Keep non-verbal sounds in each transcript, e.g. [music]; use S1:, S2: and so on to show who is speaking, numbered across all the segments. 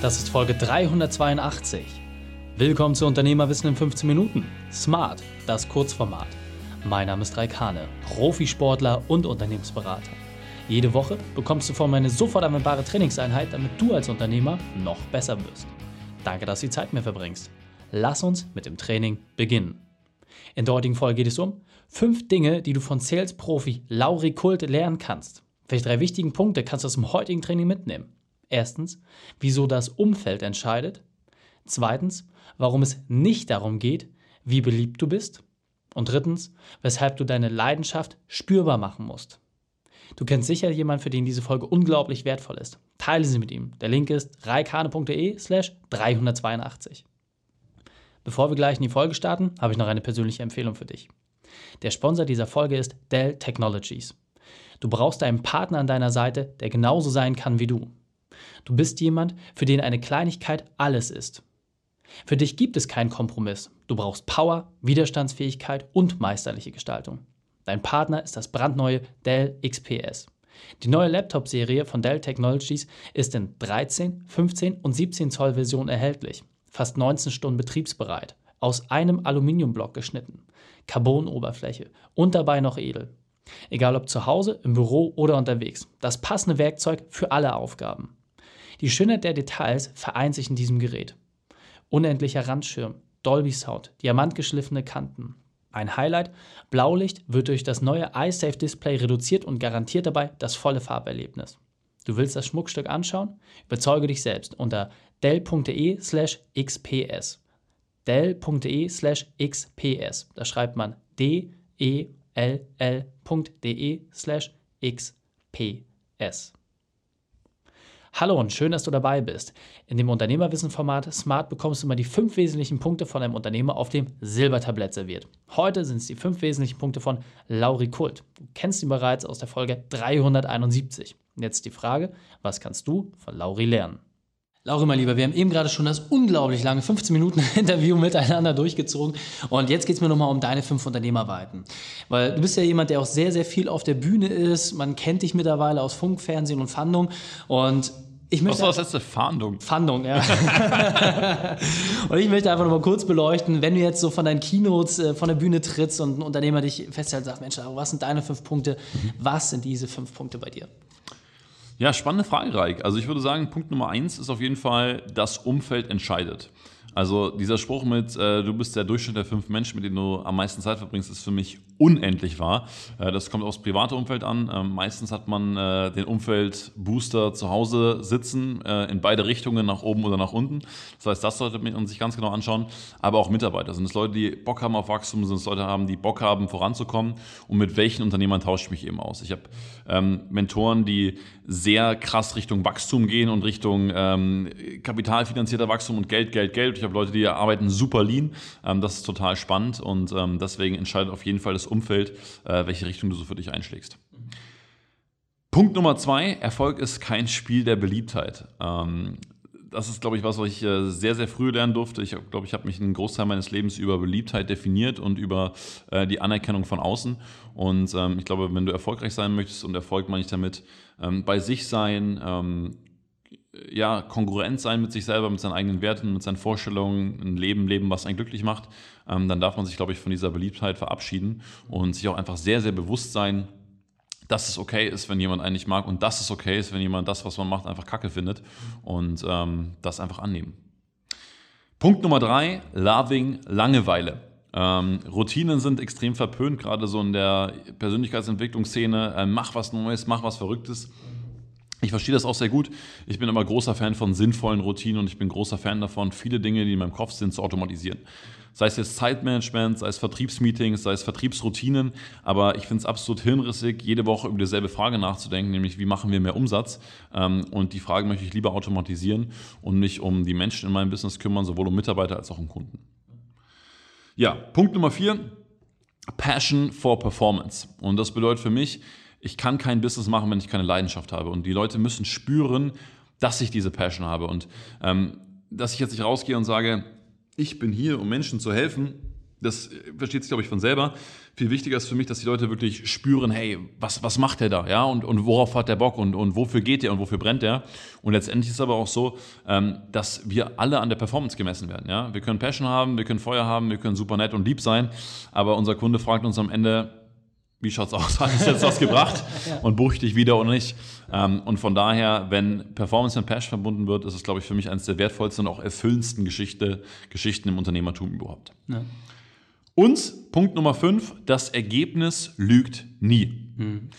S1: Das ist Folge 382. Willkommen zu Unternehmerwissen in 15 Minuten. Smart, das Kurzformat. Mein Name ist Raikane, Profisportler und Unternehmensberater. Jede Woche bekommst du von mir eine sofort anwendbare Trainingseinheit, damit du als Unternehmer noch besser wirst. Danke, dass du die Zeit mir verbringst. Lass uns mit dem Training beginnen. In der heutigen Folge geht es um fünf Dinge, die du von Sales-Profi Lauri Kult lernen kannst. Welche drei wichtigen Punkte kannst du aus dem heutigen Training mitnehmen? Erstens, wieso das Umfeld entscheidet. Zweitens, warum es nicht darum geht, wie beliebt du bist. Und drittens, weshalb du deine Leidenschaft spürbar machen musst. Du kennst sicher jemanden, für den diese Folge unglaublich wertvoll ist. Teile sie mit ihm. Der Link ist reikane.de slash 382. Bevor wir gleich in die Folge starten, habe ich noch eine persönliche Empfehlung für dich. Der Sponsor dieser Folge ist Dell Technologies. Du brauchst einen Partner an deiner Seite, der genauso sein kann wie du. Du bist jemand, für den eine Kleinigkeit alles ist. Für dich gibt es keinen Kompromiss. Du brauchst Power, Widerstandsfähigkeit und meisterliche Gestaltung. Dein Partner ist das brandneue Dell XPS. Die neue Laptop-Serie von Dell Technologies ist in 13, 15 und 17 Zoll Version erhältlich. Fast 19 Stunden betriebsbereit. Aus einem Aluminiumblock geschnitten. Carbon-Oberfläche und dabei noch edel. Egal ob zu Hause, im Büro oder unterwegs. Das passende Werkzeug für alle Aufgaben. Die Schönheit der Details vereint sich in diesem Gerät. Unendlicher Randschirm, Dolby Sound, diamantgeschliffene Kanten. Ein Highlight, Blaulicht wird durch das neue iSafe Display reduziert und garantiert dabei das volle Farberlebnis. Du willst das Schmuckstück anschauen? Überzeuge dich selbst unter dell.de slash xps. dell.de slash xps. Da schreibt man d-e-l-l.de slash xps. Hallo und schön, dass du dabei bist. In dem Unternehmerwissen-Format Smart bekommst du immer die fünf wesentlichen Punkte von einem Unternehmer auf dem Silbertablett serviert. Heute sind es die fünf wesentlichen Punkte von Lauri Kult. Du kennst ihn bereits aus der Folge 371. Jetzt die Frage, was kannst du von Lauri lernen? Lauri, mein Lieber, wir haben eben gerade schon das unglaublich lange 15 Minuten [laughs] Interview miteinander durchgezogen. Und jetzt geht es mir nochmal um deine fünf Unternehmerweiten. Weil du bist ja jemand, der auch sehr, sehr viel auf der Bühne ist. Man kennt dich mittlerweile aus Funk, Fernsehen und Fandung. Und ich möchte,
S2: Was war das letzte? Fahndung.
S1: Fandung, ja. [laughs] und ich möchte einfach nochmal kurz beleuchten, wenn du jetzt so von deinen Keynotes äh, von der Bühne trittst und ein Unternehmer dich festhält und sagt, Mensch, was sind deine fünf Punkte? Mhm. Was sind diese fünf Punkte bei dir?
S2: Ja, spannende Frage, Reik. Also ich würde sagen, Punkt Nummer eins ist auf jeden Fall, das Umfeld entscheidet. Also dieser Spruch mit, äh, du bist der Durchschnitt der fünf Menschen, mit denen du am meisten Zeit verbringst, ist für mich unendlich wahr. Äh, das kommt aufs private Umfeld an. Ähm, meistens hat man äh, den Umfeldbooster zu Hause sitzen, äh, in beide Richtungen, nach oben oder nach unten. Das heißt, das sollte man sich ganz genau anschauen. Aber auch Mitarbeiter. Sind es Leute, die Bock haben auf Wachstum? Sind es Leute haben, die Bock haben, voranzukommen? Und mit welchen Unternehmern tausche ich mich eben aus? Ich habe ähm, Mentoren, die sehr krass Richtung Wachstum gehen und Richtung ähm, kapitalfinanzierter Wachstum und Geld, Geld, Geld. Ich habe Leute, die arbeiten super lean. Ähm, das ist total spannend und ähm, deswegen entscheidet auf jeden Fall das Umfeld, äh, welche Richtung du so für dich einschlägst. Punkt Nummer zwei, Erfolg ist kein Spiel der Beliebtheit. Ähm, das ist, glaube ich, was, was ich äh, sehr, sehr früh lernen durfte. Ich glaube, ich habe mich einen Großteil meines Lebens über Beliebtheit definiert und über äh, die Anerkennung von außen. Und ähm, ich glaube, wenn du erfolgreich sein möchtest, und Erfolg meine ich damit, ähm, bei sich sein, ähm, ja, kongruent sein mit sich selber, mit seinen eigenen Werten, mit seinen Vorstellungen, ein Leben leben, was einen glücklich macht, ähm, dann darf man sich, glaube ich, von dieser Beliebtheit verabschieden und sich auch einfach sehr, sehr bewusst sein, dass es okay ist, wenn jemand einen nicht mag und dass es okay ist, wenn jemand das, was man macht, einfach kacke findet und ähm, das einfach annehmen. Punkt Nummer drei, Loving Langeweile. Ähm, Routinen sind extrem verpönt, gerade so in der Persönlichkeitsentwicklungsszene. Äh, mach was Neues, mach was Verrücktes. Ich verstehe das auch sehr gut. Ich bin immer großer Fan von sinnvollen Routinen und ich bin großer Fan davon, viele Dinge, die in meinem Kopf sind, zu automatisieren. Sei es jetzt Zeitmanagement, sei es Vertriebsmeetings, sei es Vertriebsroutinen. Aber ich finde es absolut hirnrissig, jede Woche über dieselbe Frage nachzudenken, nämlich wie machen wir mehr Umsatz? Ähm, und die Frage möchte ich lieber automatisieren und mich um die Menschen in meinem Business kümmern, sowohl um Mitarbeiter als auch um Kunden. Ja, Punkt Nummer vier. Passion for Performance. Und das bedeutet für mich, ich kann kein Business machen, wenn ich keine Leidenschaft habe. Und die Leute müssen spüren, dass ich diese Passion habe. Und ähm, dass ich jetzt nicht rausgehe und sage, ich bin hier, um Menschen zu helfen, das versteht sich, glaube ich, von selber. Viel wichtiger ist für mich, dass die Leute wirklich spüren, hey, was, was macht der da? Ja, und, und worauf hat der Bock und, und wofür geht der und wofür brennt der? Und letztendlich ist es aber auch so, ähm, dass wir alle an der Performance gemessen werden. Ja, wir können Passion haben, wir können Feuer haben, wir können super nett und lieb sein, aber unser Kunde fragt uns am Ende, wie schaut's aus? Hat es jetzt was gebracht? [laughs] ja. Und buche ich dich wieder oder nicht? Ähm, und von daher, wenn Performance und Passion verbunden wird, ist es, glaube ich, für mich eines der wertvollsten und auch erfüllendsten Geschichte, Geschichten im Unternehmertum überhaupt. Ja. Und Punkt Nummer fünf, das Ergebnis lügt nie. Mhm.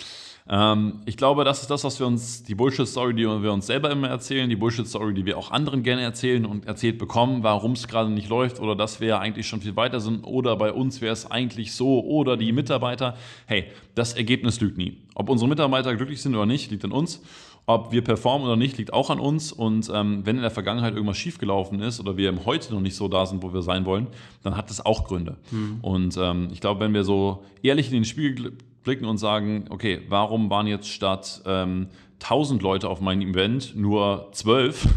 S2: Ähm, ich glaube, das ist das, was wir uns, die Bullshit-Story, die wir uns selber immer erzählen, die Bullshit-Story, die wir auch anderen gerne erzählen und erzählt bekommen, warum es gerade nicht läuft oder dass wir eigentlich schon viel weiter sind oder bei uns wäre es eigentlich so oder die Mitarbeiter. Hey, das Ergebnis lügt nie. Ob unsere Mitarbeiter glücklich sind oder nicht, liegt an uns. Ob wir performen oder nicht, liegt auch an uns. Und ähm, wenn in der Vergangenheit irgendwas schiefgelaufen ist oder wir heute noch nicht so da sind, wo wir sein wollen, dann hat das auch Gründe. Mhm. Und ähm, ich glaube, wenn wir so ehrlich in den Spiegel blicken und sagen, okay, warum waren jetzt statt ähm, 1000 Leute auf meinem Event nur 12?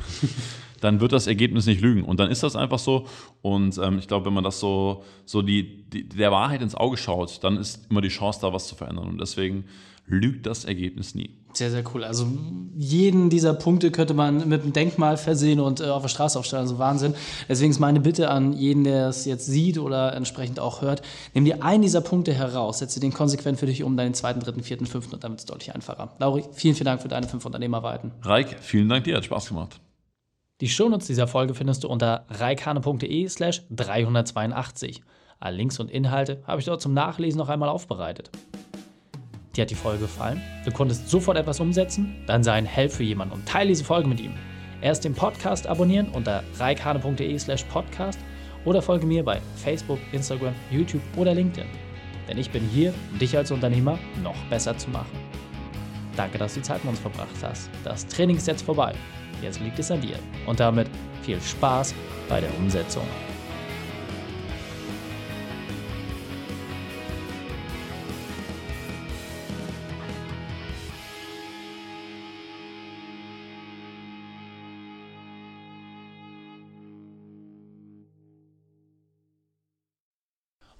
S2: [laughs] dann wird das Ergebnis nicht lügen. Und dann ist das einfach so. Und ähm, ich glaube, wenn man das so, so die, die, der Wahrheit ins Auge schaut, dann ist immer die Chance da, was zu verändern. Und deswegen lügt das Ergebnis nie.
S1: Sehr, sehr cool. Also jeden dieser Punkte könnte man mit einem Denkmal versehen und äh, auf der Straße aufstellen. Also Wahnsinn. Deswegen ist meine Bitte an jeden, der es jetzt sieht oder entsprechend auch hört, nimm dir einen dieser Punkte heraus, setze den konsequent für dich um, deinen zweiten, dritten, vierten, fünften und dann wird es deutlich einfacher. Lauri, vielen, vielen Dank für deine fünf Unternehmerweiten.
S2: Reik, vielen Dank dir, hat Spaß gemacht.
S1: Die Shownotes dieser Folge findest du unter reikane.de slash 382. Alle Links und Inhalte habe ich dort zum Nachlesen noch einmal aufbereitet. Dir hat die Folge gefallen? Du konntest sofort etwas umsetzen? Dann sei ein Held für jemanden und teile diese Folge mit ihm. Erst den Podcast abonnieren unter reikane.de slash podcast oder folge mir bei Facebook, Instagram, YouTube oder LinkedIn. Denn ich bin hier, um dich als Unternehmer noch besser zu machen. Danke, dass du die Zeit mit uns verbracht hast. Das Training ist jetzt vorbei. Jetzt liegt es an dir. Und damit viel Spaß bei der Umsetzung.